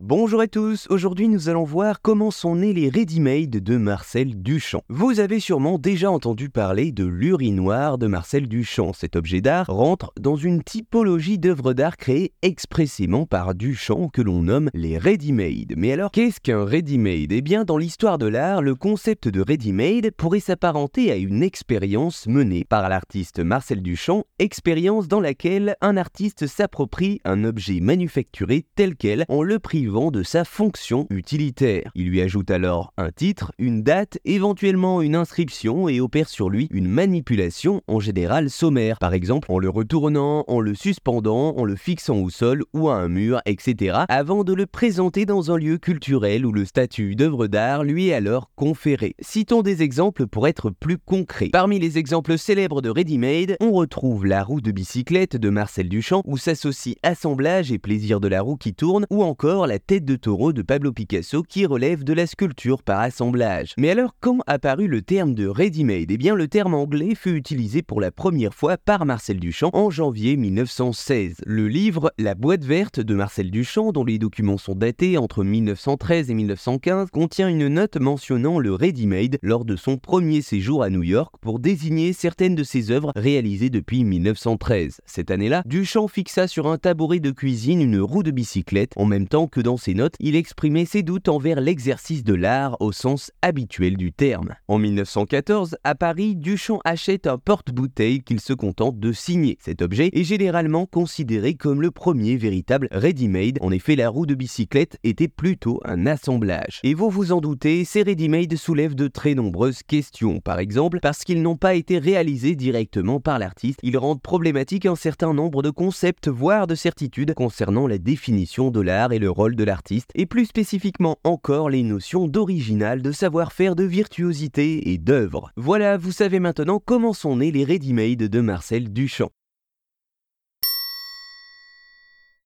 Bonjour à tous, aujourd'hui nous allons voir comment sont nés les ready-made de Marcel Duchamp. Vous avez sûrement déjà entendu parler de l'urinoir de Marcel Duchamp. Cet objet d'art rentre dans une typologie d'œuvres d'art créées expressément par Duchamp que l'on nomme les ready-made. Mais alors qu'est-ce qu'un ready-made? Eh bien dans l'histoire de l'art, le concept de ready-made pourrait s'apparenter à une expérience menée par l'artiste Marcel Duchamp, expérience dans laquelle un artiste s'approprie un objet manufacturé tel quel en le privant de sa fonction utilitaire. Il lui ajoute alors un titre, une date, éventuellement une inscription et opère sur lui une manipulation en général sommaire, par exemple en le retournant, en le suspendant, en le fixant au sol ou à un mur, etc., avant de le présenter dans un lieu culturel où le statut d'œuvre d'art lui est alors conféré. Citons des exemples pour être plus concrets. Parmi les exemples célèbres de Ready-Made, on retrouve la roue de bicyclette de Marcel Duchamp où s'associe assemblage et plaisir de la roue qui tourne, ou encore la tête de taureau de Pablo Picasso qui relève de la sculpture par assemblage. Mais alors, quand apparut le terme de ready-made? Eh bien, le terme anglais fut utilisé pour la première fois par Marcel Duchamp en janvier 1916. Le livre La boîte verte de Marcel Duchamp, dont les documents sont datés entre 1913 et 1915, contient une note mentionnant le ready-made lors de son premier séjour à New York pour désigner certaines de ses œuvres réalisées depuis 1913. Cette année-là, Duchamp fixa sur un tabouret de cuisine une roue de bicyclette en même temps que dans ses notes, il exprimait ses doutes envers l'exercice de l'art au sens habituel du terme. En 1914, à Paris, Duchamp achète un porte-bouteille qu'il se contente de signer. Cet objet est généralement considéré comme le premier véritable ready-made. En effet, la roue de bicyclette était plutôt un assemblage. Et vous vous en doutez, ces ready-made soulèvent de très nombreuses questions. Par exemple, parce qu'ils n'ont pas été réalisés directement par l'artiste, ils rendent problématique un certain nombre de concepts, voire de certitudes concernant la définition de l'art et le rôle de l'artiste, et plus spécifiquement encore les notions d'original, de savoir-faire, de virtuosité et d'œuvre. Voilà, vous savez maintenant comment sont nés les ready-made de Marcel Duchamp.